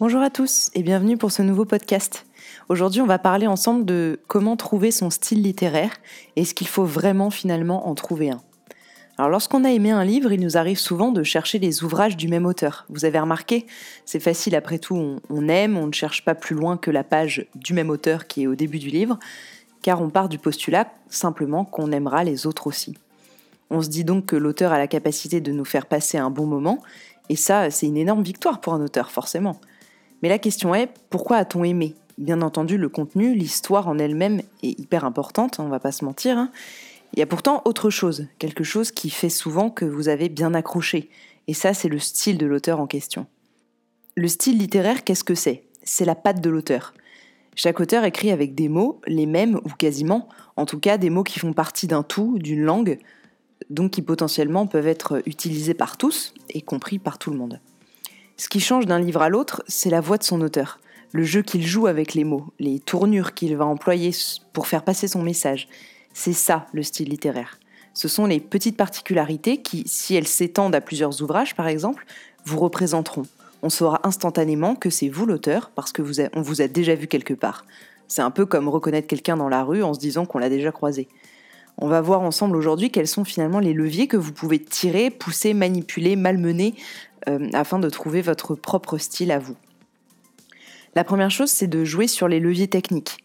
Bonjour à tous et bienvenue pour ce nouveau podcast. Aujourd'hui, on va parler ensemble de comment trouver son style littéraire et est-ce qu'il faut vraiment finalement en trouver un. Alors lorsqu'on a aimé un livre, il nous arrive souvent de chercher les ouvrages du même auteur. Vous avez remarqué, c'est facile après tout, on, aime, on ne cherche pas plus loin que la page du même auteur qui est au début du livre, car on part du postulat simplement qu'on aimera les autres aussi. On se dit donc que l'auteur a la capacité de nous faire passer un bon moment, et ça, c'est une énorme victoire pour un auteur, forcément. Mais la question est, pourquoi a-t-on aimé? Bien entendu, le contenu, l'histoire en elle-même est hyper importante, on va pas se mentir. Hein. Il y a pourtant autre chose, quelque chose qui fait souvent que vous avez bien accroché, et ça, c'est le style de l'auteur en question. Le style littéraire, qu'est-ce que c'est? C'est la patte de l'auteur. Chaque auteur écrit avec des mots, les mêmes ou quasiment, en tout cas des mots qui font partie d'un tout, d'une langue, donc qui potentiellement peuvent être utilisés par tous et compris par tout le monde. Ce qui change d'un livre à l'autre, c'est la voix de son auteur, le jeu qu'il joue avec les mots, les tournures qu'il va employer pour faire passer son message. C'est ça le style littéraire. Ce sont les petites particularités qui, si elles s'étendent à plusieurs ouvrages par exemple, vous représenteront. On saura instantanément que c'est vous l'auteur parce que on vous a déjà vu quelque part. C'est un peu comme reconnaître quelqu'un dans la rue en se disant qu'on l'a déjà croisé. On va voir ensemble aujourd'hui quels sont finalement les leviers que vous pouvez tirer, pousser, manipuler, malmener euh, afin de trouver votre propre style à vous. La première chose, c'est de jouer sur les leviers techniques.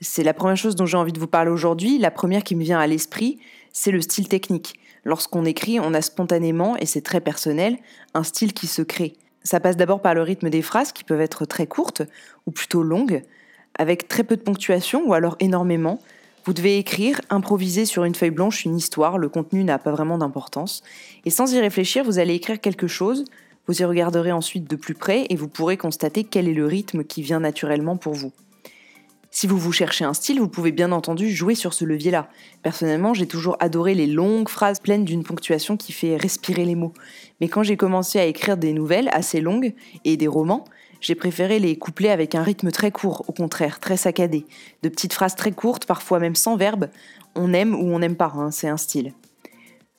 C'est la première chose dont j'ai envie de vous parler aujourd'hui. La première qui me vient à l'esprit, c'est le style technique. Lorsqu'on écrit, on a spontanément, et c'est très personnel, un style qui se crée. Ça passe d'abord par le rythme des phrases qui peuvent être très courtes ou plutôt longues, avec très peu de ponctuation ou alors énormément, vous devez écrire, improviser sur une feuille blanche une histoire, le contenu n'a pas vraiment d'importance. Et sans y réfléchir, vous allez écrire quelque chose, vous y regarderez ensuite de plus près et vous pourrez constater quel est le rythme qui vient naturellement pour vous. Si vous vous cherchez un style, vous pouvez bien entendu jouer sur ce levier-là. Personnellement, j'ai toujours adoré les longues phrases pleines d'une ponctuation qui fait respirer les mots. Mais quand j'ai commencé à écrire des nouvelles assez longues et des romans, j'ai préféré les coupler avec un rythme très court, au contraire, très saccadé. De petites phrases très courtes, parfois même sans verbe. On aime ou on n'aime pas, hein, c'est un style.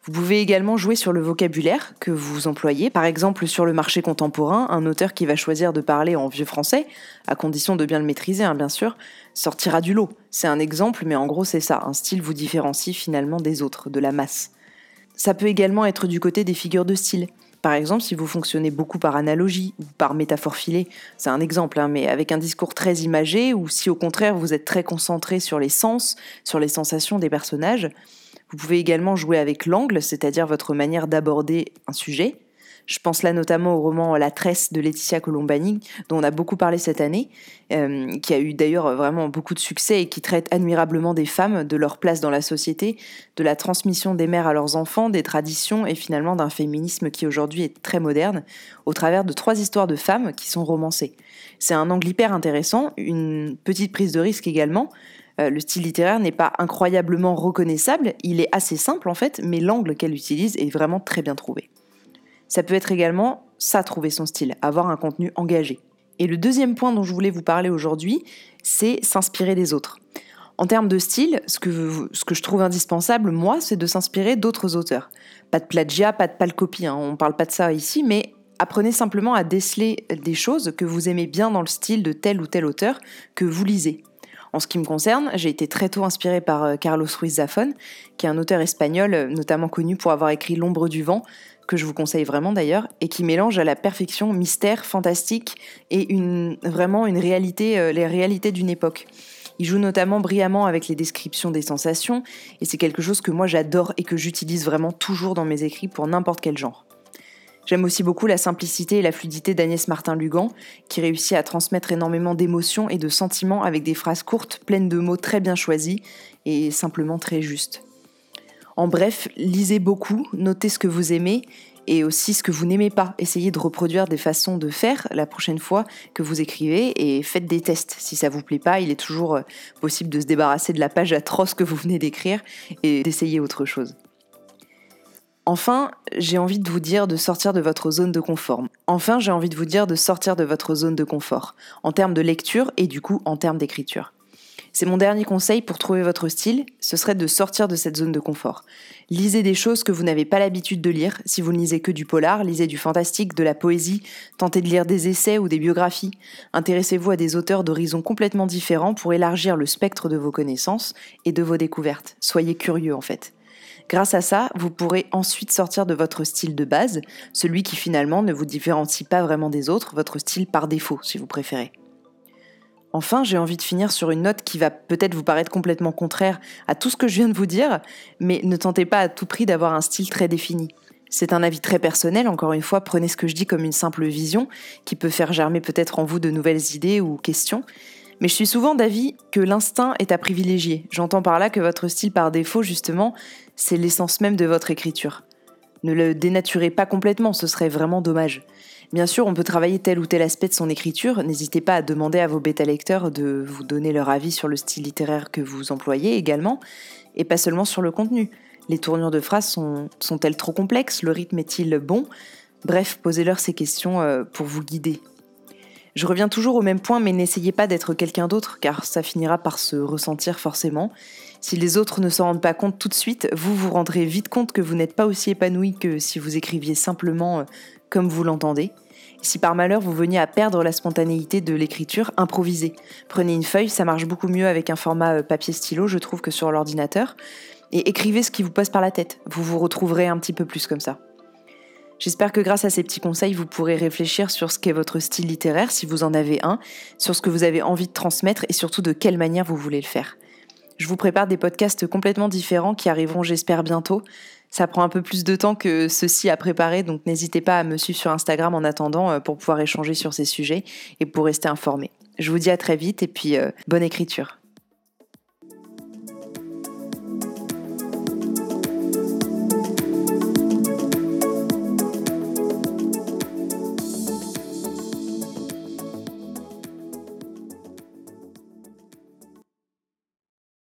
Vous pouvez également jouer sur le vocabulaire que vous employez. Par exemple, sur le marché contemporain, un auteur qui va choisir de parler en vieux français, à condition de bien le maîtriser, hein, bien sûr, sortira du lot. C'est un exemple, mais en gros, c'est ça. Un style vous différencie finalement des autres, de la masse. Ça peut également être du côté des figures de style. Par exemple, si vous fonctionnez beaucoup par analogie ou par métaphore filée, c'est un exemple, hein, mais avec un discours très imagé, ou si au contraire vous êtes très concentré sur les sens, sur les sensations des personnages, vous pouvez également jouer avec l'angle, c'est-à-dire votre manière d'aborder un sujet, je pense là notamment au roman La Tresse de Laetitia Colombani, dont on a beaucoup parlé cette année, euh, qui a eu d'ailleurs vraiment beaucoup de succès et qui traite admirablement des femmes, de leur place dans la société, de la transmission des mères à leurs enfants, des traditions et finalement d'un féminisme qui aujourd'hui est très moderne, au travers de trois histoires de femmes qui sont romancées. C'est un angle hyper intéressant, une petite prise de risque également, euh, le style littéraire n'est pas incroyablement reconnaissable, il est assez simple en fait, mais l'angle qu'elle utilise est vraiment très bien trouvé. Ça peut être également ça, trouver son style, avoir un contenu engagé. Et le deuxième point dont je voulais vous parler aujourd'hui, c'est s'inspirer des autres. En termes de style, ce que, ce que je trouve indispensable, moi, c'est de s'inspirer d'autres auteurs. Pas de plagiat, pas de palcopie, hein, on ne parle pas de ça ici, mais apprenez simplement à déceler des choses que vous aimez bien dans le style de tel ou tel auteur que vous lisez. En ce qui me concerne, j'ai été très tôt inspirée par euh, Carlos Ruiz Zafón, qui est un auteur espagnol euh, notamment connu pour avoir écrit L'ombre du vent, que je vous conseille vraiment d'ailleurs, et qui mélange à la perfection mystère, fantastique et vraiment une réalité, euh, les réalités d'une époque. Il joue notamment brillamment avec les descriptions des sensations, et c'est quelque chose que moi j'adore et que j'utilise vraiment toujours dans mes écrits pour n'importe quel genre. J'aime aussi beaucoup la simplicité et la fluidité d'Agnès Martin-Lugan, qui réussit à transmettre énormément d'émotions et de sentiments avec des phrases courtes, pleines de mots très bien choisis et simplement très justes. En bref, lisez beaucoup, notez ce que vous aimez et aussi ce que vous n'aimez pas. Essayez de reproduire des façons de faire la prochaine fois que vous écrivez et faites des tests. Si ça vous plaît pas, il est toujours euh, possible de se débarrasser de la page atroce que vous venez d'écrire et d'essayer autre chose. Enfin, j'ai envie de vous dire de sortir de votre zone de confort. Enfin, j'ai envie de vous dire de sortir de votre zone de confort, en termes de lecture et du coup en termes d'écriture. C'est mon dernier conseil pour trouver votre style, ce serait de sortir de cette zone de confort. Lisez des choses que vous n'avez pas l'habitude de lire. Si vous ne lisez que du polar, lisez du fantastique, de la poésie, tentez de lire des essais ou des biographies. Intéressez-vous à des auteurs d'horizons complètement différents pour élargir le spectre de vos connaissances et de vos découvertes. Soyez curieux en fait. Grâce à ça, vous pourrez ensuite sortir de votre style de base, celui qui finalement ne vous différencie pas vraiment des autres, votre style par défaut si vous préférez. Enfin, j'ai envie de finir sur une note qui va peut-être vous paraître complètement contraire à tout ce que je viens de vous dire, mais ne tentez pas à tout prix d'avoir un style très défini. C'est un avis très personnel, encore une fois, prenez ce que je dis comme une simple vision, qui peut faire germer peut-être en vous de nouvelles idées ou questions, mais je suis souvent d'avis que l'instinct est à privilégier. J'entends par là que votre style par défaut, justement, c'est l'essence même de votre écriture. Ne le dénaturez pas complètement, ce serait vraiment dommage. Bien sûr, on peut travailler tel ou tel aspect de son écriture. N'hésitez pas à demander à vos bêta-lecteurs de vous donner leur avis sur le style littéraire que vous employez également, et pas seulement sur le contenu. Les tournures de phrases sont, elles trop complexes? Le rythme est-il bon? Bref, posez-leur ces questions euh, pour vous guider. Je reviens toujours au même point, mais n'essayez pas d'être quelqu'un d'autre, car ça finira par se ressentir forcément. Si les autres ne s'en rendent pas compte tout de suite, vous vous rendrez vite compte que vous n'êtes pas aussi épanoui que si vous écriviez simplement euh, comme vous l'entendez. Si par malheur vous veniez à perdre la spontanéité de l'écriture, improvisez. Prenez une feuille, ça marche beaucoup mieux avec un format euh, papier-stylo, je trouve, que sur l'ordinateur. Et écrivez ce qui vous passe par la tête. Vous vous retrouverez un petit peu plus comme ça. J'espère que grâce à ces petits conseils, vous pourrez réfléchir sur ce qu'est votre style littéraire, si vous en avez un, sur ce que vous avez envie de transmettre et surtout de quelle manière vous voulez le faire. Je vous prépare des podcasts complètement différents qui arriveront, j'espère, bientôt. Ça prend un peu plus de temps que ceci à préparer, donc n'hésitez pas à me suivre sur Instagram en attendant euh, pour pouvoir échanger sur ces sujets et pour rester informé. Je vous dis à très vite et puis euh, bonne écriture.